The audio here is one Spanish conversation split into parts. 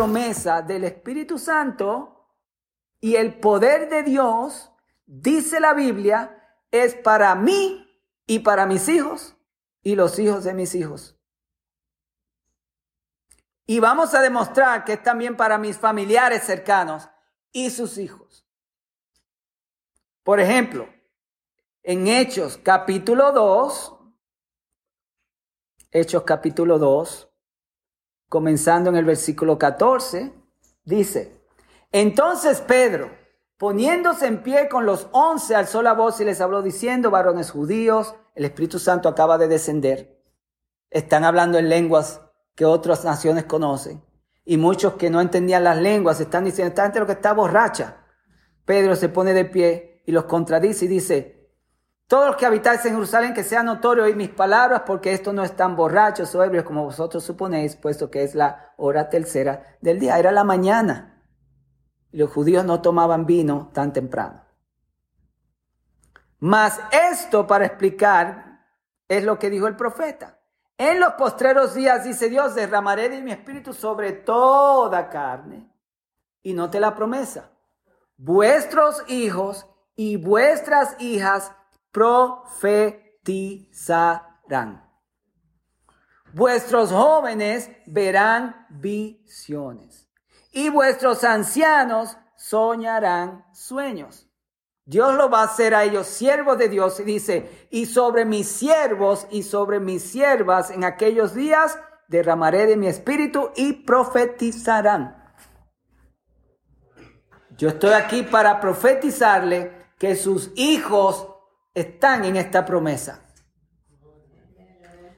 promesa del Espíritu Santo y el poder de Dios, dice la Biblia, es para mí y para mis hijos y los hijos de mis hijos. Y vamos a demostrar que es también para mis familiares cercanos y sus hijos. Por ejemplo, en Hechos capítulo 2, Hechos capítulo 2, comenzando en el versículo 14, dice, entonces Pedro, poniéndose en pie con los once, alzó la voz y les habló diciendo, varones judíos, el Espíritu Santo acaba de descender. Están hablando en lenguas que otras naciones conocen. Y muchos que no entendían las lenguas están diciendo, esta gente lo que está borracha. Pedro se pone de pie y los contradice y dice, todos los que habitáis en Jerusalén, que sea notorio oír mis palabras, porque esto no están borrachos o ebrios como vosotros suponéis, puesto que es la hora tercera del día. Era la mañana. Los judíos no tomaban vino tan temprano. Mas esto para explicar es lo que dijo el profeta. En los postreros días, dice Dios, derramaré de mi espíritu sobre toda carne. Y note la promesa. Vuestros hijos y vuestras hijas profetizarán. Vuestros jóvenes verán visiones y vuestros ancianos soñarán sueños. Dios lo va a hacer a ellos siervos de Dios y dice, y sobre mis siervos y sobre mis siervas en aquellos días derramaré de mi espíritu y profetizarán. Yo estoy aquí para profetizarle que sus hijos están en esta promesa.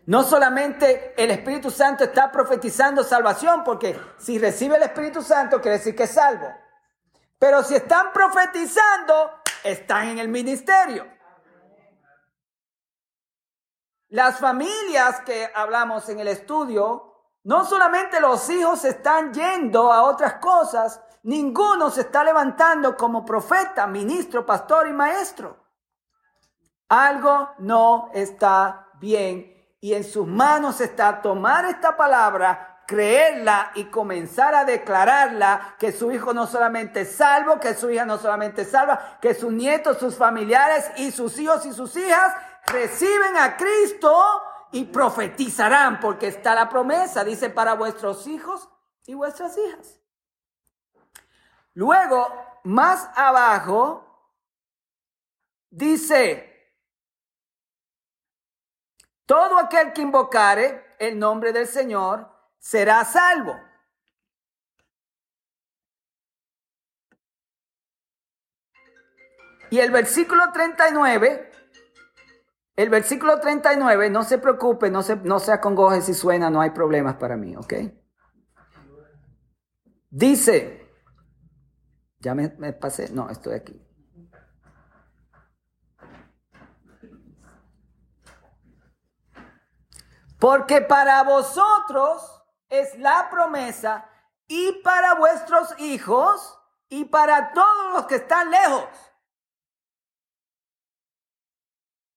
No solamente el Espíritu Santo está profetizando salvación, porque si recibe el Espíritu Santo quiere decir que es salvo. Pero si están profetizando, están en el ministerio. Las familias que hablamos en el estudio, no solamente los hijos están yendo a otras cosas, ninguno se está levantando como profeta, ministro, pastor y maestro. Algo no está bien y en sus manos está tomar esta palabra, creerla y comenzar a declararla que su hijo no solamente es salvo, que su hija no solamente es salva, que sus nietos, sus familiares y sus hijos y sus hijas reciben a Cristo y profetizarán, porque está la promesa, dice, para vuestros hijos y vuestras hijas. Luego, más abajo, dice, todo aquel que invocare el nombre del Señor será salvo. Y el versículo 39, el versículo 39, no se preocupe, no se, no se acongoje si suena, no hay problemas para mí, ¿ok? Dice, ya me, me pasé, no, estoy aquí. Porque para vosotros es la promesa y para vuestros hijos y para todos los que están lejos.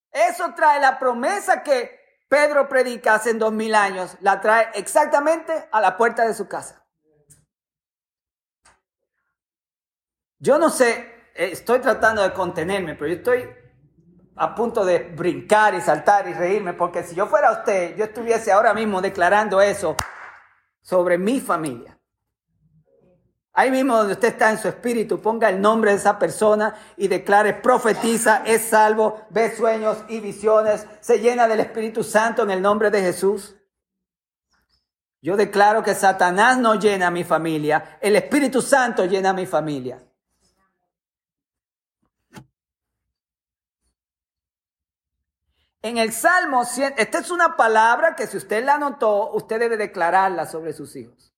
Eso trae la promesa que Pedro predica hace dos mil años, la trae exactamente a la puerta de su casa. Yo no sé, eh, estoy tratando de contenerme, pero yo estoy a punto de brincar y saltar y reírme, porque si yo fuera usted, yo estuviese ahora mismo declarando eso sobre mi familia. Ahí mismo donde usted está en su espíritu, ponga el nombre de esa persona y declare, profetiza, es salvo, ve sueños y visiones, se llena del Espíritu Santo en el nombre de Jesús. Yo declaro que Satanás no llena a mi familia, el Espíritu Santo llena a mi familia. En el Salmo, esta es una palabra que si usted la anotó, usted debe declararla sobre sus hijos.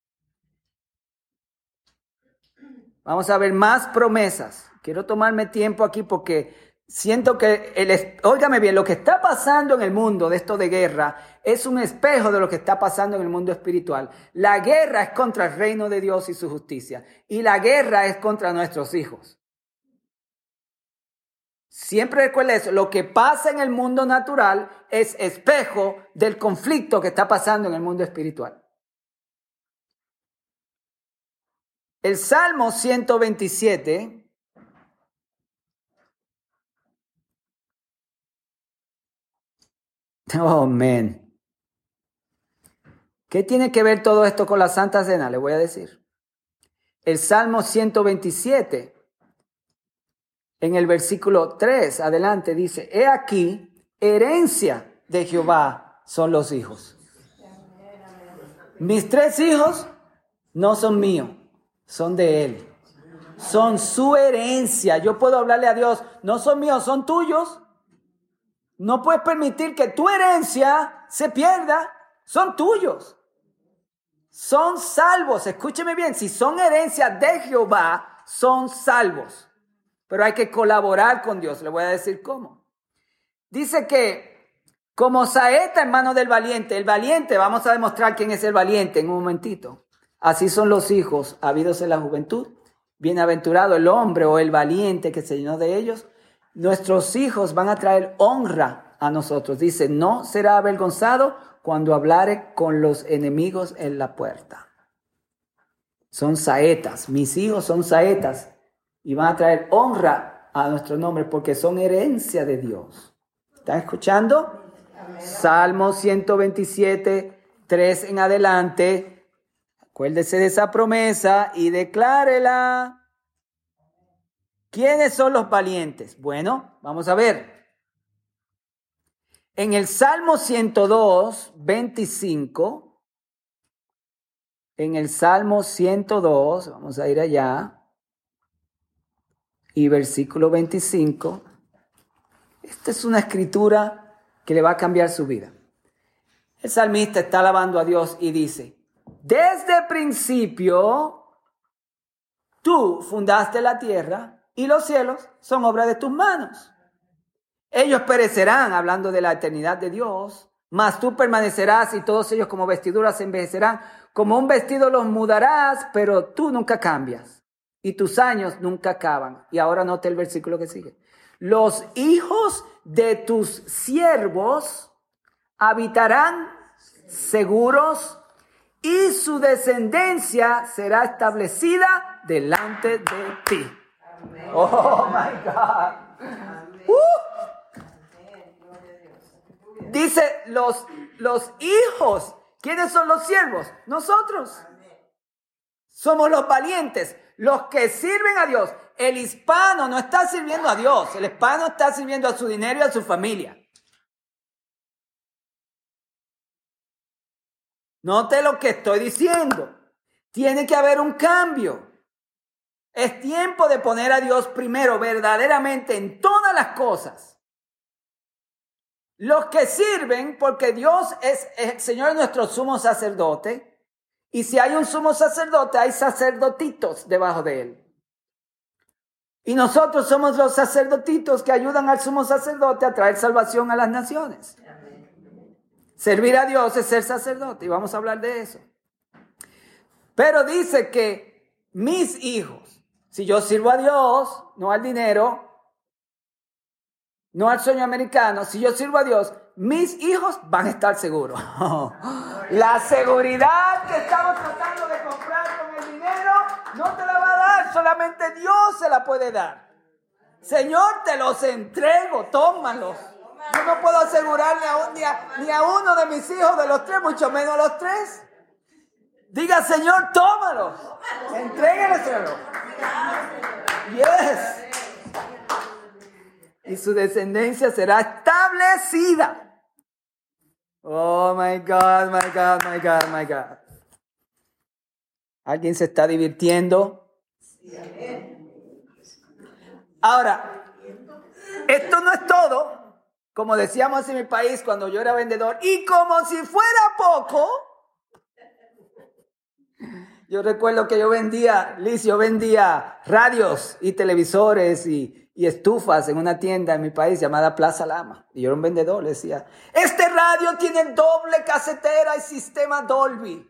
Vamos a ver más promesas. Quiero tomarme tiempo aquí porque siento que, el, óigame bien, lo que está pasando en el mundo de esto de guerra es un espejo de lo que está pasando en el mundo espiritual. La guerra es contra el reino de Dios y su justicia. Y la guerra es contra nuestros hijos. Siempre recuerda eso, lo que pasa en el mundo natural es espejo del conflicto que está pasando en el mundo espiritual. El Salmo 127 Oh, man. ¿Qué tiene que ver todo esto con la Santa Cena? Le voy a decir. El Salmo 127, en el versículo 3, adelante, dice, He aquí, herencia de Jehová son los hijos. Mis tres hijos no son míos, son de Él. Son su herencia. Yo puedo hablarle a Dios, no son míos, son tuyos. No puedes permitir que tu herencia se pierda. Son tuyos. Son salvos. Escúcheme bien. Si son herencia de Jehová, son salvos. Pero hay que colaborar con Dios. Le voy a decir cómo. Dice que como saeta en mano del valiente, el valiente, vamos a demostrar quién es el valiente en un momentito. Así son los hijos habidos en la juventud. Bienaventurado el hombre o el valiente que se llenó de ellos nuestros hijos van a traer honra a nosotros. Dice, no será avergonzado cuando hablare con los enemigos en la puerta. Son saetas, mis hijos son saetas y van a traer honra a nuestro nombre porque son herencia de Dios. ¿Están escuchando? Salmo 127, 3 en adelante. Acuérdese de esa promesa y declárela. ¿Quiénes son los valientes? Bueno, vamos a ver. En el Salmo 102, 25, en el Salmo 102, vamos a ir allá, y versículo 25, esta es una escritura que le va a cambiar su vida. El salmista está alabando a Dios y dice, desde principio, tú fundaste la tierra y los cielos son obra de tus manos. Ellos perecerán, hablando de la eternidad de Dios, mas tú permanecerás y todos ellos como vestiduras envejecerán. Como un vestido los mudarás, pero tú nunca cambias y tus años nunca acaban. Y ahora note el versículo que sigue. Los hijos de tus siervos habitarán seguros y su descendencia será establecida delante de ti. Oh my God. Uh. Dice los, los hijos. ¿Quiénes son los siervos? Nosotros. Somos los valientes, los que sirven a Dios. El hispano no está sirviendo a Dios, el hispano está sirviendo a su dinero y a su familia. Note lo que estoy diciendo. Tiene que haber un cambio. Es tiempo de poner a Dios primero verdaderamente en todas las cosas. Los que sirven, porque Dios es, el Señor nuestro sumo sacerdote, y si hay un sumo sacerdote, hay sacerdotitos debajo de él. Y nosotros somos los sacerdotitos que ayudan al sumo sacerdote a traer salvación a las naciones. Servir a Dios es ser sacerdote, y vamos a hablar de eso. Pero dice que mis hijos, si yo sirvo a Dios, no al dinero, no al sueño americano, si yo sirvo a Dios, mis hijos van a estar seguros. la seguridad que estamos tratando de comprar con el dinero no te la va a dar, solamente Dios se la puede dar. Señor, te los entrego, tómalos. Yo no puedo asegurarle a ni, a, uno de mis hijos de los tres, mucho menos a los tres. Diga, Señor, tómalo. Entrégueselo. Yes. Y su descendencia será establecida. Oh my God, my God, my God, my God. ¿Alguien se está divirtiendo? Ahora, esto no es todo. Como decíamos en mi país cuando yo era vendedor. Y como si fuera poco, yo recuerdo que yo vendía, Liz, yo vendía radios y televisores y, y, estufas en una tienda en mi país llamada Plaza Lama. Y yo era un vendedor, le decía, este radio tiene doble casetera y sistema Dolby.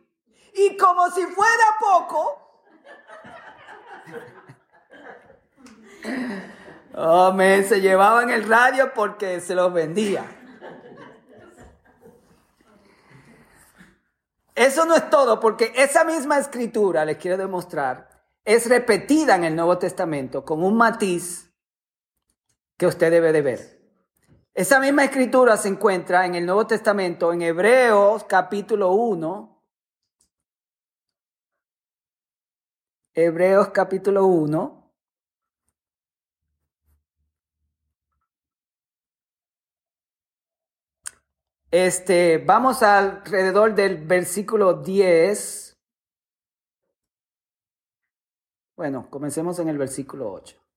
Y como si fuera poco, oh, se llevaban el radio porque se los vendía. Eso no es todo, porque esa misma escritura, les quiero demostrar, es repetida en el Nuevo Testamento con un matiz que usted debe de ver. Esa misma escritura se encuentra en el Nuevo Testamento, en Hebreos capítulo 1. Hebreos capítulo 1. Este, vamos alrededor del versículo 10. Bueno, comencemos en el versículo 8.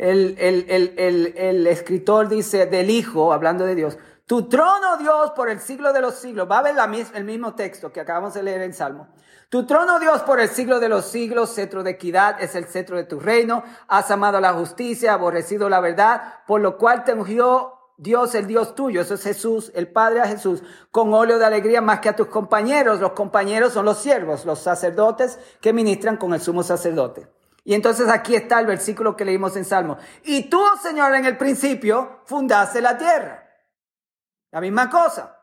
El, el, escritor dice del Hijo, hablando de Dios, tu trono, Dios, por el siglo de los siglos. Va a ver la, el mismo texto que acabamos de leer en Salmo. Tu trono, Dios, por el siglo de los siglos, cetro de equidad, es el cetro de tu reino. Has amado la justicia, aborrecido la verdad, por lo cual te ungió Dios, el Dios tuyo. Eso es Jesús, el Padre a Jesús, con óleo de alegría más que a tus compañeros. Los compañeros son los siervos, los sacerdotes que ministran con el sumo sacerdote. Y entonces aquí está el versículo que leímos en Salmo. Y tú, Señor, en el principio fundaste la tierra. La misma cosa.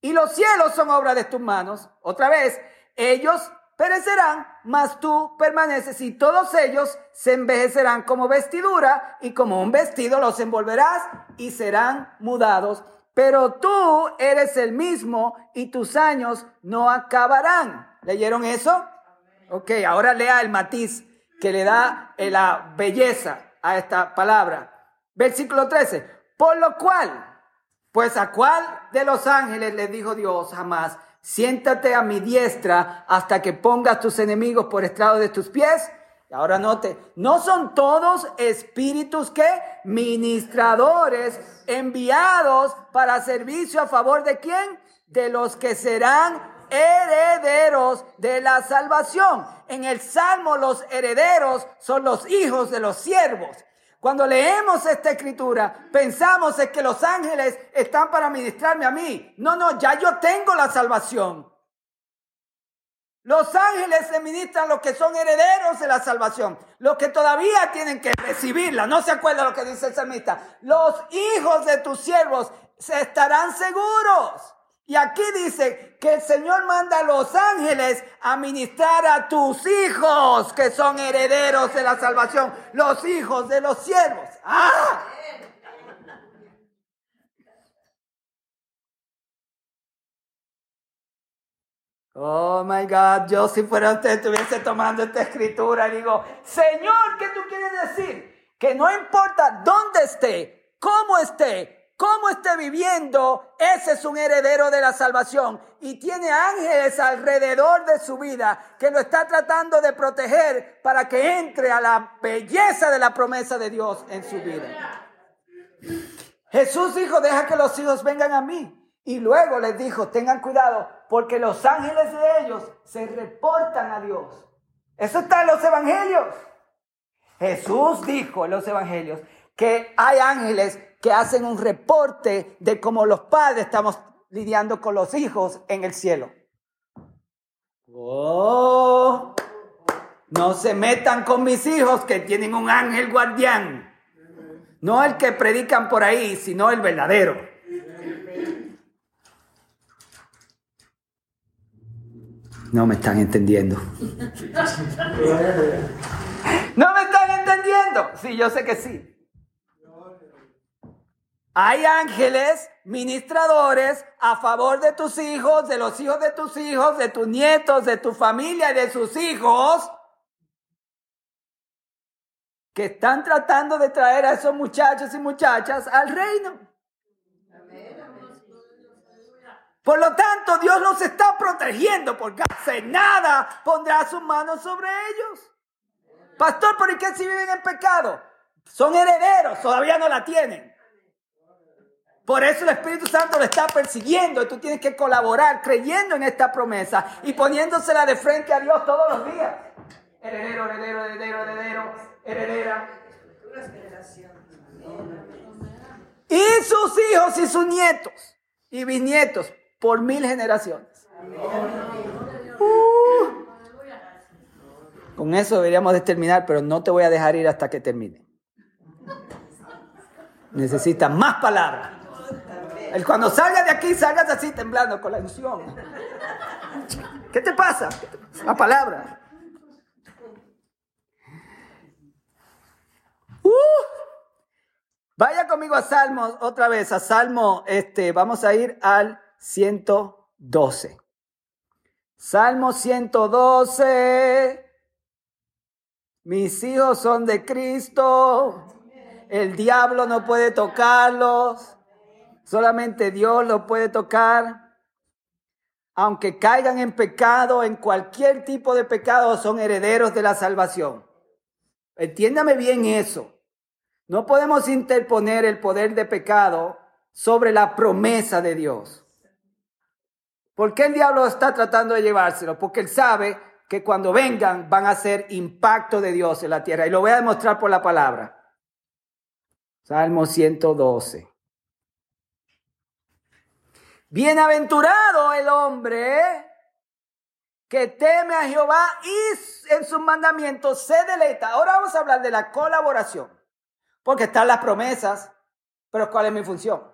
Y los cielos son obra de tus manos. Otra vez, ellos perecerán, mas tú permaneces y todos ellos se envejecerán como vestidura y como un vestido los envolverás y serán mudados. Pero tú eres el mismo y tus años no acabarán. ¿Leyeron eso? Ok, ahora lea el matiz que le da la belleza a esta palabra. Versículo 13. Por lo cual, pues a cuál de los ángeles le dijo Dios jamás, siéntate a mi diestra hasta que pongas tus enemigos por estrado de tus pies. Y ahora note, no son todos espíritus que ministradores enviados para servicio a favor de quién? De los que serán herederos de la salvación. En el Salmo los herederos son los hijos de los siervos. Cuando leemos esta escritura, pensamos es que los ángeles están para ministrarme a mí. No, no, ya yo tengo la salvación. Los ángeles se ministran los que son herederos de la salvación, los que todavía tienen que recibirla. No se acuerda lo que dice el salmista. Los hijos de tus siervos se estarán seguros. Y aquí dice que el Señor manda a los ángeles a ministrar a tus hijos que son herederos de la salvación, los hijos de los siervos. ¡Ah! Oh my God, yo si fuera usted estuviese tomando esta escritura digo, Señor, ¿qué tú quieres decir? Que no importa dónde esté, cómo esté, cómo esté viviendo, ese es un heredero de la salvación y tiene ángeles alrededor de su vida que lo está tratando de proteger para que entre a la belleza de la promesa de Dios en su vida. Jesús dijo, deja que los hijos vengan a mí. Y luego les dijo, tengan cuidado, porque los ángeles de ellos se reportan a Dios. Eso está en los evangelios. Jesús dijo en los evangelios que hay ángeles que hacen un reporte de cómo los padres estamos lidiando con los hijos en el cielo. Oh, no se metan con mis hijos que tienen un ángel guardián. No el que predican por ahí, sino el verdadero. No me están entendiendo. No me están entendiendo. Sí, yo sé que sí. Hay ángeles ministradores a favor de tus hijos, de los hijos de tus hijos, de tus nietos, de tu familia de sus hijos, que están tratando de traer a esos muchachos y muchachas al reino. Por lo tanto, Dios los está protegiendo porque hace nada pondrá sus manos sobre ellos. Pastor, ¿por qué si viven en pecado? Son herederos, todavía no la tienen. Por eso el Espíritu Santo lo está persiguiendo y tú tienes que colaborar creyendo en esta promesa y poniéndosela de frente a Dios todos los días. Heredero, heredero, heredero, heredero, heredera. Y sus hijos y sus nietos y bisnietos por mil generaciones. Uh. con eso deberíamos de terminar, pero no te voy a dejar ir hasta que termine. Necesitas más palabras. El cuando salga de aquí, salgas así temblando con la ilusión. ¿Qué te pasa? La palabra. Uh. vaya conmigo a Salmos otra vez, a Salmo, este, vamos a ir al 112. Salmo 112. Mis hijos son de Cristo. El diablo no puede tocarlos. Solamente Dios los puede tocar. Aunque caigan en pecado, en cualquier tipo de pecado, son herederos de la salvación. Entiéndame bien eso. No podemos interponer el poder de pecado sobre la promesa de Dios. ¿Por qué el diablo está tratando de llevárselo? Porque él sabe que cuando vengan van a ser impacto de Dios en la tierra. Y lo voy a demostrar por la palabra. Salmo 112. Bienaventurado el hombre que teme a Jehová y en sus mandamientos se deleita. Ahora vamos a hablar de la colaboración, porque están las promesas, pero ¿cuál es mi función?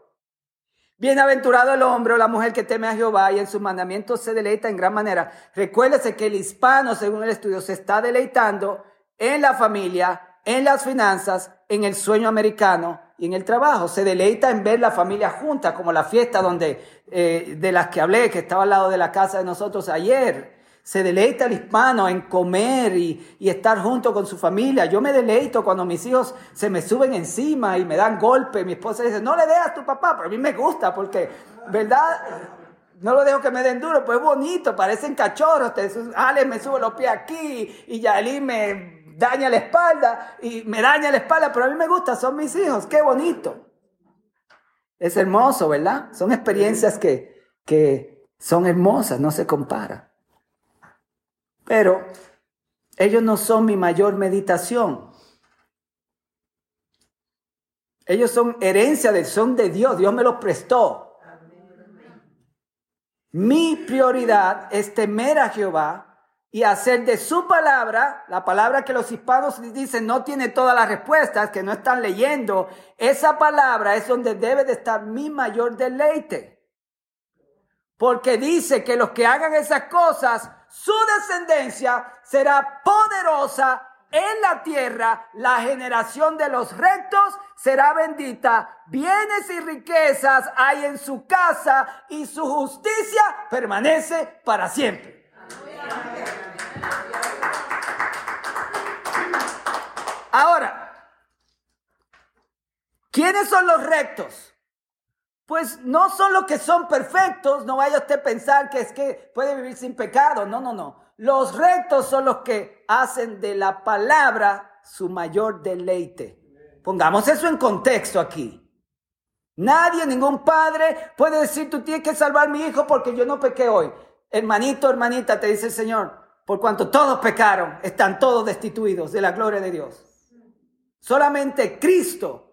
Bienaventurado el hombre o la mujer que teme a Jehová y en sus mandamientos se deleita en gran manera. Recuérdese que el hispano, según el estudio, se está deleitando en la familia, en las finanzas, en el sueño americano y en el trabajo. Se deleita en ver la familia junta, como la fiesta donde, eh, de las que hablé, que estaba al lado de la casa de nosotros ayer. Se deleita el hispano en comer y, estar junto con su familia. Yo me deleito cuando mis hijos se me suben encima y me dan golpe. Mi esposa dice, no le dejas a tu papá, pero a mí me gusta porque, ¿verdad? No lo dejo que me den duro, pues es bonito, parecen cachorros. Ale me sube los pies aquí y Yaeli me daña la espalda y me daña la espalda, pero a mí me gusta, son mis hijos, qué bonito. Es hermoso, ¿verdad? Son experiencias que, que son hermosas, no se compara. Pero ellos no son mi mayor meditación. Ellos son herencia del son de Dios. Dios me los prestó. Mi prioridad es temer a Jehová y hacer de su palabra, la palabra que los hispanos dicen no tiene todas las respuestas, que no están leyendo, esa palabra es donde debe de estar mi mayor deleite. Porque dice que los que hagan esas cosas su descendencia será poderosa en la tierra, la generación de los rectos será bendita, bienes y riquezas hay en su casa y su justicia permanece para siempre. Ahora, ¿quiénes son los rectos? Pues no son los que son perfectos, no vaya usted a pensar que es que puede vivir sin pecado, no, no, no. Los rectos son los que hacen de la palabra su mayor deleite. Pongamos eso en contexto aquí. Nadie, ningún padre puede decir, tú tienes que salvar a mi hijo porque yo no pequé hoy. Hermanito, hermanita, te dice el Señor, por cuanto todos pecaron, están todos destituidos de la gloria de Dios. Solamente Cristo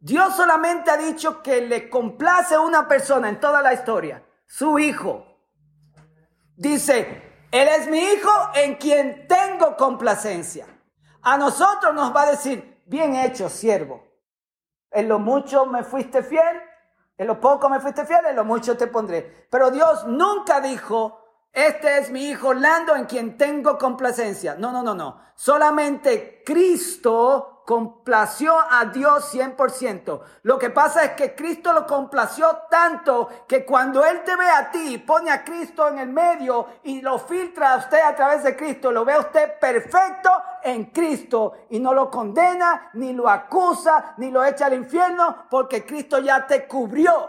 Dios solamente ha dicho que le complace a una persona en toda la historia, su hijo. Dice, Él es mi hijo en quien tengo complacencia. A nosotros nos va a decir, bien hecho, siervo. En lo mucho me fuiste fiel, en lo poco me fuiste fiel, en lo mucho te pondré. Pero Dios nunca dijo, este es mi hijo Lando en quien tengo complacencia. No, no, no, no. Solamente Cristo complació a Dios 100%. Lo que pasa es que Cristo lo complació tanto que cuando Él te ve a ti, pone a Cristo en el medio y lo filtra a usted a través de Cristo, lo ve a usted perfecto en Cristo y no lo condena, ni lo acusa, ni lo echa al infierno, porque Cristo ya te cubrió.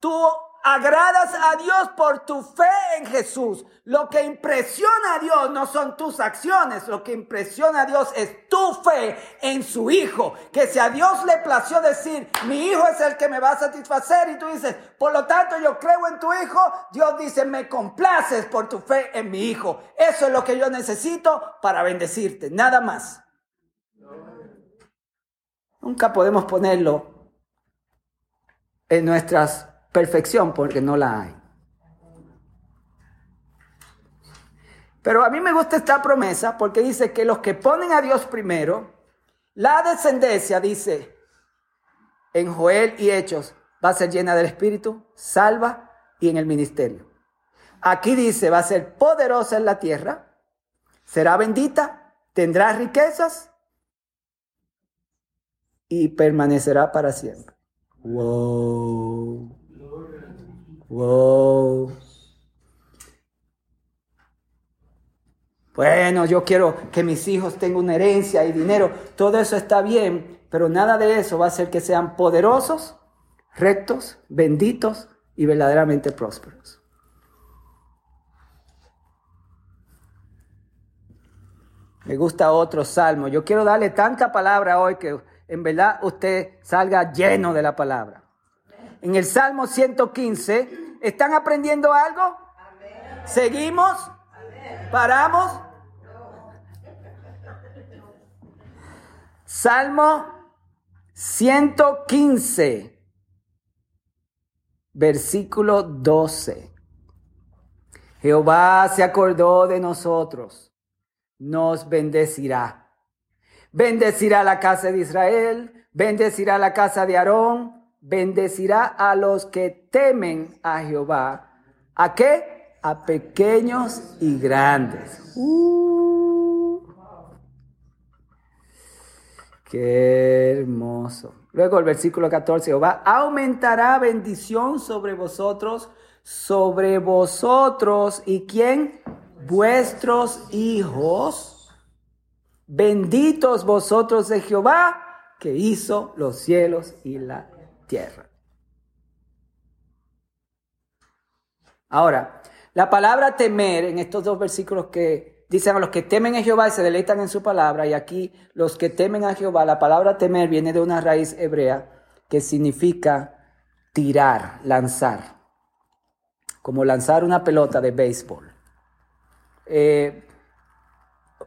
Tú agradas a Dios por tu fe en Jesús. Lo que impresiona a Dios no son tus acciones, lo que impresiona a Dios es tu fe en su Hijo. Que si a Dios le plació decir, mi Hijo es el que me va a satisfacer y tú dices, por lo tanto yo creo en tu Hijo, Dios dice, me complaces por tu fe en mi Hijo. Eso es lo que yo necesito para bendecirte, nada más. Nunca podemos ponerlo en nuestras perfección porque no la hay. Pero a mí me gusta esta promesa porque dice que los que ponen a Dios primero, la descendencia, dice en Joel y Hechos, va a ser llena del Espíritu, salva y en el ministerio. Aquí dice, va a ser poderosa en la tierra, será bendita, tendrá riquezas y permanecerá para siempre. Wow. Wow. Bueno, yo quiero que mis hijos tengan una herencia y dinero. Todo eso está bien, pero nada de eso va a hacer que sean poderosos, rectos, benditos y verdaderamente prósperos. Me gusta otro salmo. Yo quiero darle tanta palabra hoy que en verdad usted salga lleno de la palabra. En el Salmo 115, ¿están aprendiendo algo? ¿Seguimos? ¿Paramos? Salmo 115, versículo 12. Jehová se acordó de nosotros, nos bendecirá. Bendecirá la casa de Israel, bendecirá la casa de Aarón, bendecirá a los que temen a Jehová. ¿A qué? A pequeños y grandes. Uh. qué hermoso. Luego el versículo 14, Jehová aumentará bendición sobre vosotros, sobre vosotros. ¿Y quién? Vuestros hijos. Benditos vosotros de Jehová que hizo los cielos y la tierra. Ahora, la palabra temer en estos dos versículos que dicen a los que temen a Jehová y se deleitan en su palabra, y aquí los que temen a Jehová, la palabra temer viene de una raíz hebrea que significa tirar, lanzar, como lanzar una pelota de béisbol. Eh,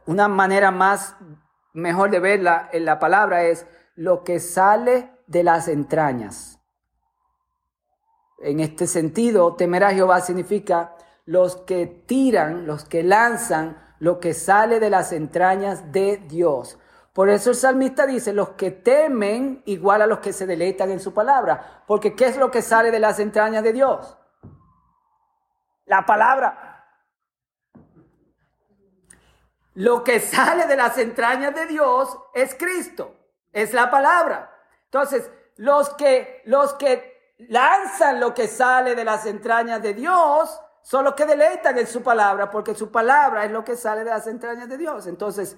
una manera más mejor de verla en la palabra es lo que sale de las entrañas. En este sentido, temer a Jehová significa los que tiran, los que lanzan lo que sale de las entrañas de Dios. Por eso el salmista dice, los que temen igual a los que se deleitan en su palabra. Porque ¿qué es lo que sale de las entrañas de Dios? La palabra. Lo que sale de las entrañas de Dios es Cristo, es la palabra. Entonces, los que, los que lanzan lo que sale de las entrañas de Dios son los que deleitan en su palabra, porque su palabra es lo que sale de las entrañas de Dios. Entonces,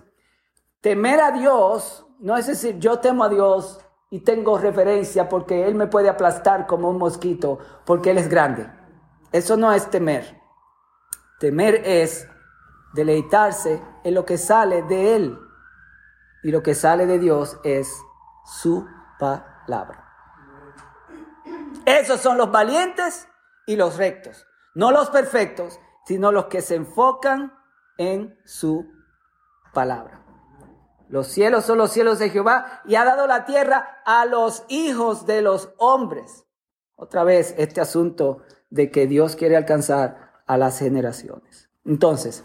temer a Dios no es decir, yo temo a Dios y tengo referencia porque Él me puede aplastar como un mosquito, porque Él es grande. Eso no es temer. Temer es deleitarse en lo que sale de Él. Y lo que sale de Dios es su palabra. Esos son los valientes y los rectos. No los perfectos, sino los que se enfocan en su palabra. Los cielos son los cielos de Jehová y ha dado la tierra a los hijos de los hombres. Otra vez este asunto de que Dios quiere alcanzar a las generaciones. Entonces,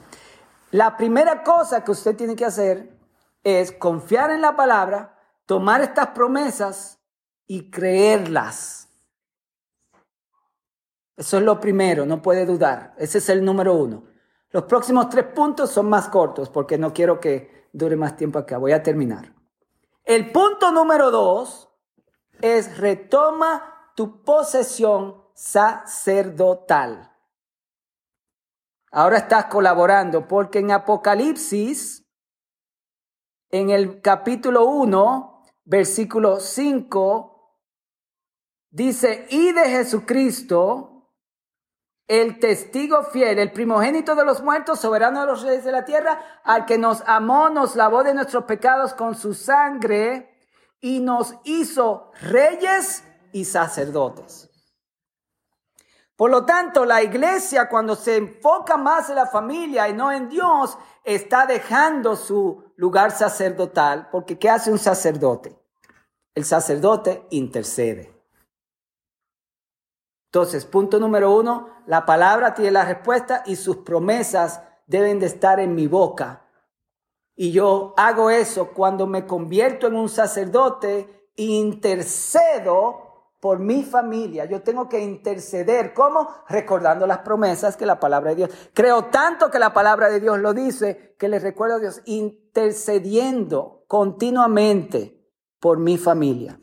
la primera cosa que usted tiene que hacer es confiar en la palabra tomar estas promesas y creerlas. Eso es lo primero, no puede dudar. Ese es el número uno. Los próximos tres puntos son más cortos porque no quiero que dure más tiempo acá. Voy a terminar. El punto número dos es retoma tu posesión sacerdotal. Ahora estás colaborando porque en Apocalipsis, en el capítulo 1, versículo 5, dice, y de Jesucristo, el testigo fiel, el primogénito de los muertos, soberano de los reyes de la tierra, al que nos amó, nos lavó de nuestros pecados con su sangre y nos hizo reyes y sacerdotes. Por lo tanto, la iglesia cuando se enfoca más en la familia y no en Dios, está dejando su lugar sacerdotal, porque ¿qué hace un sacerdote? El sacerdote intercede. Entonces, punto número uno, la palabra tiene la respuesta y sus promesas deben de estar en mi boca. Y yo hago eso cuando me convierto en un sacerdote, intercedo por mi familia. Yo tengo que interceder. ¿Cómo? Recordando las promesas que la palabra de Dios. Creo tanto que la palabra de Dios lo dice que les recuerdo a Dios intercediendo continuamente por mi familia.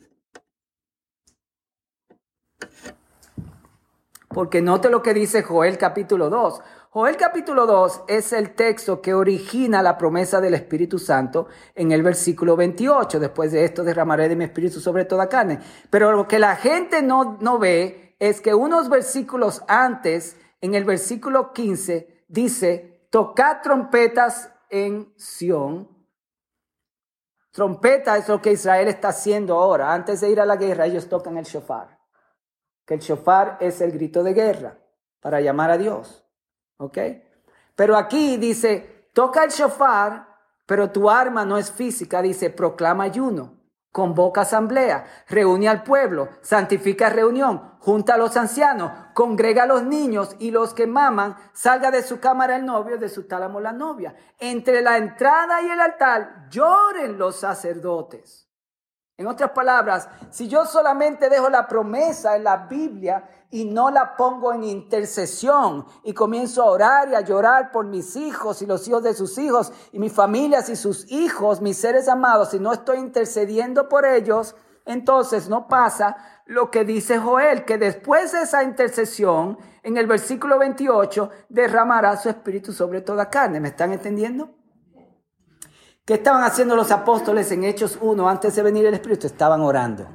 Porque note lo que dice Joel capítulo 2. Joel capítulo 2 es el texto que origina la promesa del Espíritu Santo en el versículo 28. Después de esto derramaré de mi espíritu sobre toda carne. Pero lo que la gente no, no ve es que unos versículos antes, en el versículo 15, dice, tocad trompetas en Sión. Trompeta es lo que Israel está haciendo ahora. Antes de ir a la guerra, ellos tocan el shofar. Que el shofar es el grito de guerra para llamar a Dios. ¿Ok? Pero aquí dice, toca el shofar, pero tu arma no es física, dice, proclama ayuno, convoca asamblea, reúne al pueblo, santifica reunión, junta a los ancianos, congrega a los niños y los que maman, salga de su cámara el novio, de su tálamo la novia. Entre la entrada y el altar lloren los sacerdotes. En otras palabras, si yo solamente dejo la promesa en la Biblia y no la pongo en intercesión y comienzo a orar y a llorar por mis hijos y los hijos de sus hijos y mis familias y sus hijos, mis seres amados, y no estoy intercediendo por ellos, entonces no pasa lo que dice Joel, que después de esa intercesión, en el versículo 28, derramará su espíritu sobre toda carne. ¿Me están entendiendo? ¿Qué estaban haciendo los apóstoles en Hechos 1 antes de venir el Espíritu? Estaban orando.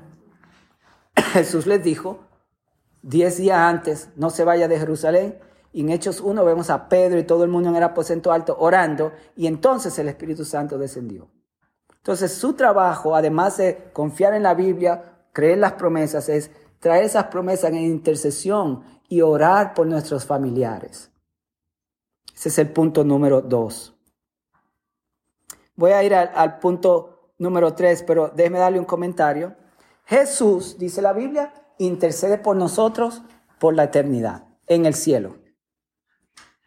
Jesús les dijo, diez días antes, no se vaya de Jerusalén. Y en Hechos 1 vemos a Pedro y todo el mundo en el aposento alto orando y entonces el Espíritu Santo descendió. Entonces su trabajo, además de confiar en la Biblia, creer las promesas, es traer esas promesas en intercesión y orar por nuestros familiares. Ese es el punto número dos. Voy a ir al, punto número tres, pero déjeme darle un comentario. Jesús, dice la Biblia, intercede por nosotros por la eternidad, en el cielo.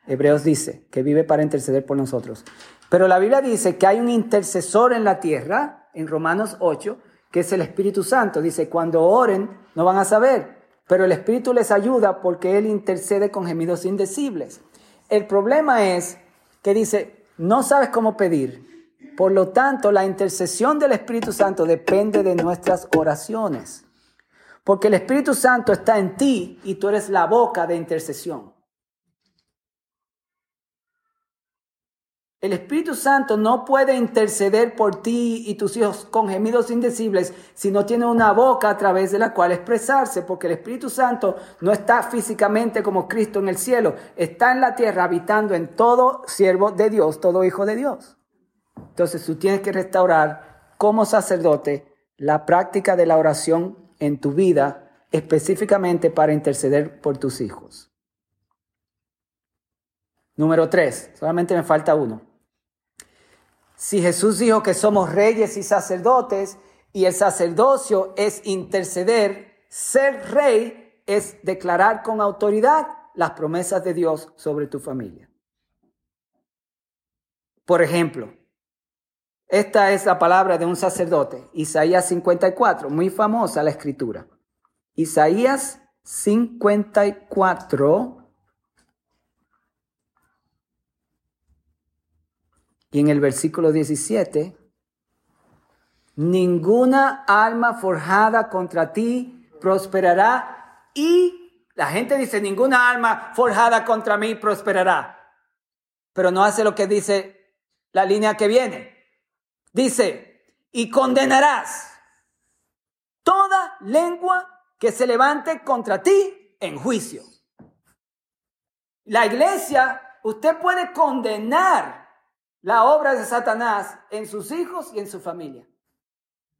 Hebreos dice que vive para interceder por nosotros. Pero la Biblia dice que hay un intercesor en la tierra, en Romanos 8, que es el Espíritu Santo. Dice, cuando oren no van a saber, pero el Espíritu les ayuda porque Él intercede con gemidos indecibles. El problema es que dice, no sabes cómo pedir, por lo tanto, la intercesión del Espíritu Santo depende de nuestras oraciones. Porque el Espíritu Santo está en ti y tú eres la boca de intercesión. El Espíritu Santo no puede interceder por ti y tus hijos con gemidos indecibles si no tiene una boca a través de la cual expresarse, porque el Espíritu Santo no está físicamente como Cristo en el cielo, está en la tierra habitando en todo siervo de Dios, todo hijo de Dios. Entonces tú tienes que restaurar como sacerdote la práctica de la oración en tu vida específicamente para interceder por tus hijos. Número tres, solamente me falta uno. Si Jesús dijo que somos reyes y sacerdotes y el sacerdocio es interceder, ser rey es declarar con autoridad las promesas de Dios sobre tu familia. Por ejemplo, esta es la palabra de un sacerdote, Isaías 54, muy famosa la escritura. Isaías 54. Y en el versículo 17, ninguna alma forjada contra ti prosperará y la gente dice, ninguna alma forjada contra mí prosperará, pero no hace lo que dice la línea que viene. Dice, y condenarás toda lengua que se levante contra ti en juicio. La iglesia, usted puede condenar la obra de Satanás en sus hijos y en su familia.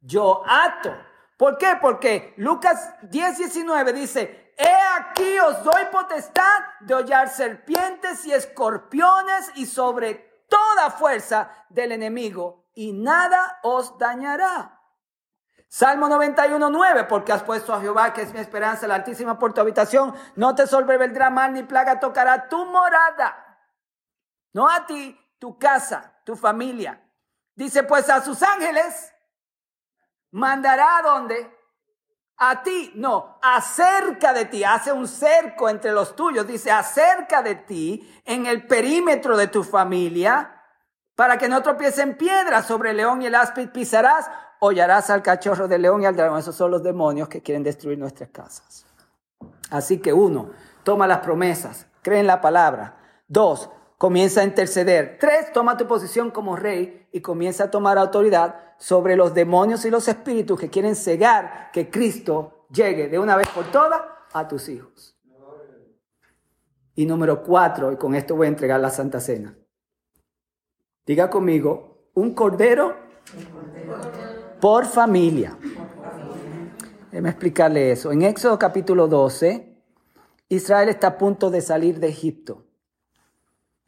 Yo ato. ¿Por qué? Porque Lucas 10, 19 dice, he aquí os doy potestad de hollar serpientes y escorpiones y sobre toda fuerza del enemigo y nada os dañará. Salmo 91, 9, porque has puesto a Jehová, que es mi esperanza, la altísima por tu habitación, no te sobrevendrá mal ni plaga tocará tu morada. No a ti, tu casa, tu familia. Dice pues a sus ángeles, mandará a dónde? a ti, no, acerca de ti, hace un cerco entre los tuyos, dice acerca de ti, en el perímetro de tu familia, para que no tropiecen piedras sobre el león y el áspid pisarás, hollarás al cachorro del león y al dragón. Esos son los demonios que quieren destruir nuestras casas. Así que uno, toma las promesas, cree en la palabra. Dos, comienza a interceder. Tres, toma tu posición como rey y comienza a tomar autoridad sobre los demonios y los espíritus que quieren cegar que Cristo llegue de una vez por todas a tus hijos. Y número cuatro, y con esto voy a entregar la Santa Cena. Diga conmigo, un cordero por familia. Déjeme explicarle eso. En Éxodo capítulo 12, Israel está a punto de salir de Egipto.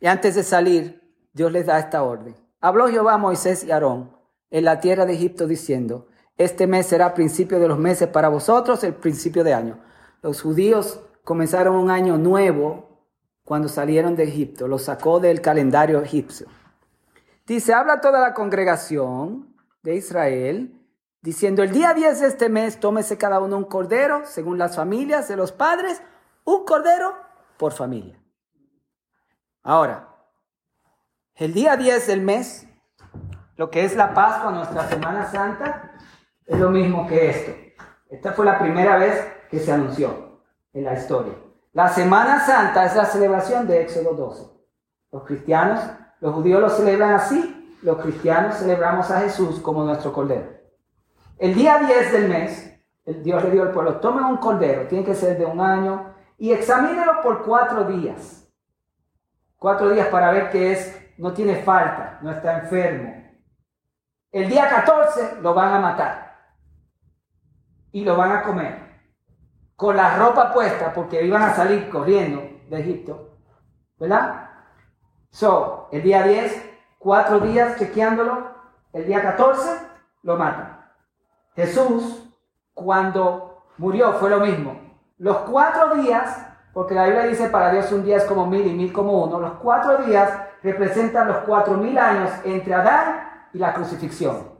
Y antes de salir, Dios les da esta orden. Habló Jehová a Moisés y Aarón en la tierra de Egipto diciendo, este mes será principio de los meses para vosotros, el principio de año. Los judíos comenzaron un año nuevo cuando salieron de Egipto, lo sacó del calendario egipcio. Dice, habla toda la congregación de Israel, diciendo, el día 10 de este mes tómese cada uno un cordero, según las familias de los padres, un cordero por familia. Ahora, el día 10 del mes, lo que es la Pascua, nuestra Semana Santa, es lo mismo que esto. Esta fue la primera vez que se anunció en la historia. La Semana Santa es la celebración de Éxodo 12. Los cristianos los judíos lo celebran así, los cristianos celebramos a Jesús como nuestro cordero. El día 10 del mes, el Dios le dio al pueblo, tomen un cordero, tiene que ser de un año, y examínelo por cuatro días. Cuatro días para ver que es, no tiene falta, no está enfermo. El día 14 lo van a matar y lo van a comer con la ropa puesta porque iban a salir corriendo de Egipto, ¿verdad? So, el día 10, cuatro días chequeándolo, el día 14 lo matan. Jesús, cuando murió, fue lo mismo. Los cuatro días, porque la Biblia dice para Dios un día es como mil y mil como uno, los cuatro días representan los cuatro mil años entre Adán y la crucifixión.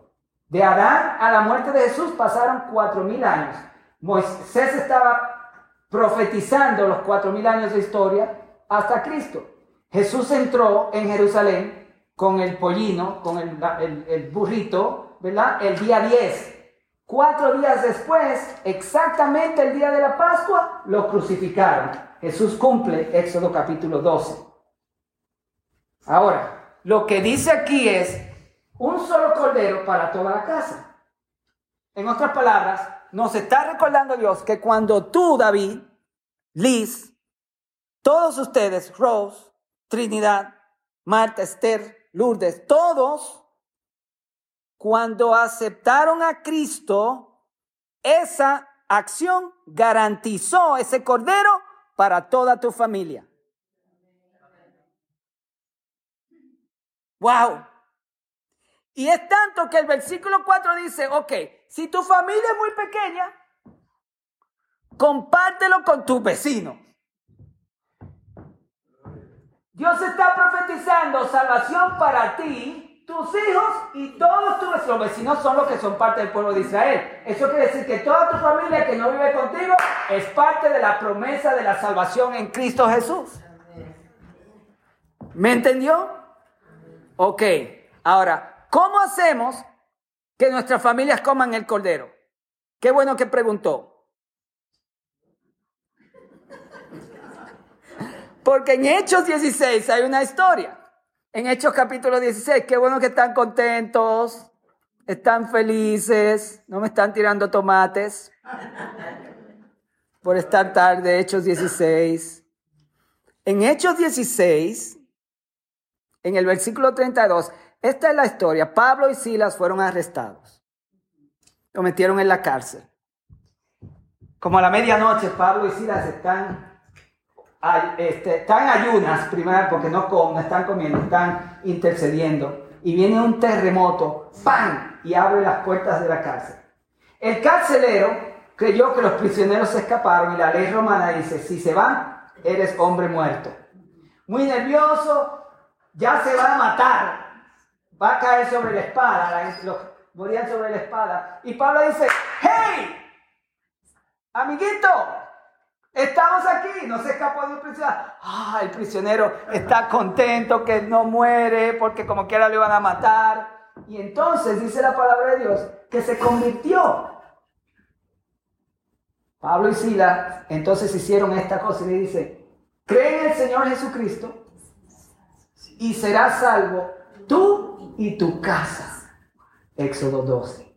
De Adán a la muerte de Jesús pasaron cuatro mil años. Moisés estaba profetizando los cuatro mil años de historia hasta Cristo. Jesús entró en Jerusalén con el pollino, con el, burrito, ¿verdad? El día 10. Cuatro días después, exactamente el día de la Pascua, lo crucificaron. Jesús cumple Éxodo capítulo 12. Ahora, lo que dice aquí es un solo cordero para toda la casa. En otras palabras, nos está recordando Dios que cuando tú, David, Liz, todos ustedes, Rose, Trinidad, Marta, Esther, Lourdes, todos, cuando aceptaron a Cristo, esa acción garantizó ese cordero para toda tu familia. Wow. Y es tanto que el versículo 4 dice, ok, si tu familia es muy pequeña, compártelo con tus vecinos. Dios está profetizando salvación para ti, tus hijos y todos tus vecinos son los que son parte del pueblo de Israel. Eso quiere decir que toda tu familia que no vive contigo es parte de la promesa de la salvación en Cristo Jesús. ¿Me entendió? Ok, ahora, ¿cómo hacemos que nuestras familias coman el cordero? Qué bueno que preguntó. Porque en Hechos 16 hay una historia. En Hechos capítulo 16, qué bueno que están contentos, están felices, no me están tirando tomates por estar tarde, Hechos 16. En Hechos 16, en el versículo 32, esta es la historia. Pablo y Silas fueron arrestados. Lo metieron en la cárcel. Como a la medianoche, Pablo y Silas están este, están ayunas, primero porque no, comen, están comiendo, están intercediendo. Y viene un terremoto, ¡pam! Y abre las puertas de la cárcel. El carcelero creyó que los prisioneros se escaparon y la ley romana dice, si se van, eres hombre muerto. Muy nervioso, ya se va a matar, va a caer sobre la espada, los, morían sobre la espada. Y Pablo dice, hey, amiguito, estamos aquí, no se escapó de un prisionero. Ah, el prisionero está contento que no muere porque como quiera lo iban a matar. Y entonces dice la palabra de Dios que se convirtió. Pablo y Sila entonces hicieron esta cosa y le dice, cree en el Señor Jesucristo y serás salvo tú y tu casa. Éxodo 12.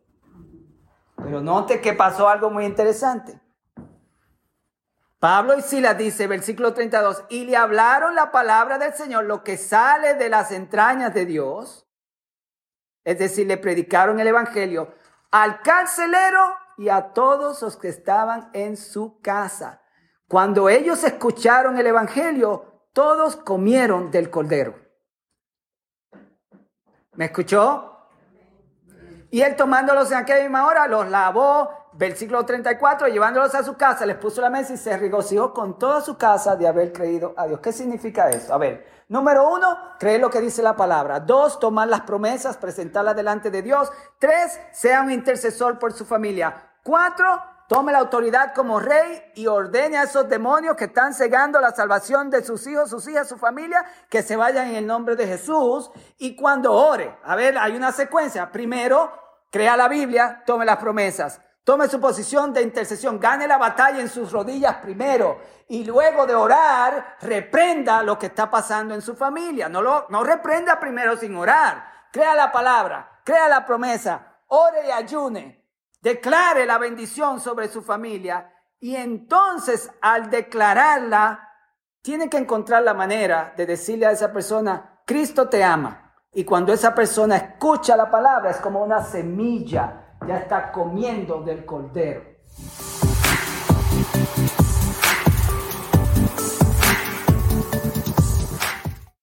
Pero note que pasó algo muy interesante. Pablo y Silas dice, versículo 32, y le hablaron la palabra del Señor, lo que sale de las entrañas de Dios, es decir, le predicaron el Evangelio al carcelero y a todos los que estaban en su casa. Cuando ellos escucharon el Evangelio, todos comieron del cordero. ¿Me escuchó? Y él tomándolos en aquella misma hora, los lavó, versículo 34, llevándolos a su casa, les puso la mesa y se regocijó con toda su casa de haber creído a Dios. ¿Qué significa eso? A ver, número uno, creer lo que dice la palabra. Dos, tomar las promesas, presentarlas delante de Dios. Tres, sea un intercesor por su familia. Cuatro, tome la autoridad como rey y ordene a esos demonios que están cegando la salvación de sus hijos, sus hijas, su familia, que se vayan en el nombre de Jesús. Y cuando ore, a ver, hay una secuencia. Primero, crea la Biblia, tome las promesas. Tome su posición de intercesión, gane la batalla en sus rodillas primero y luego de orar, reprenda lo que está pasando en su familia. No, lo, no reprenda primero sin orar. Crea la palabra, crea la promesa, ore y ayune declare la bendición sobre su familia y entonces al declararla, tiene que encontrar la manera de decirle a esa persona, Cristo te ama. Y cuando esa persona escucha la palabra, es como una semilla, ya está comiendo del cordero.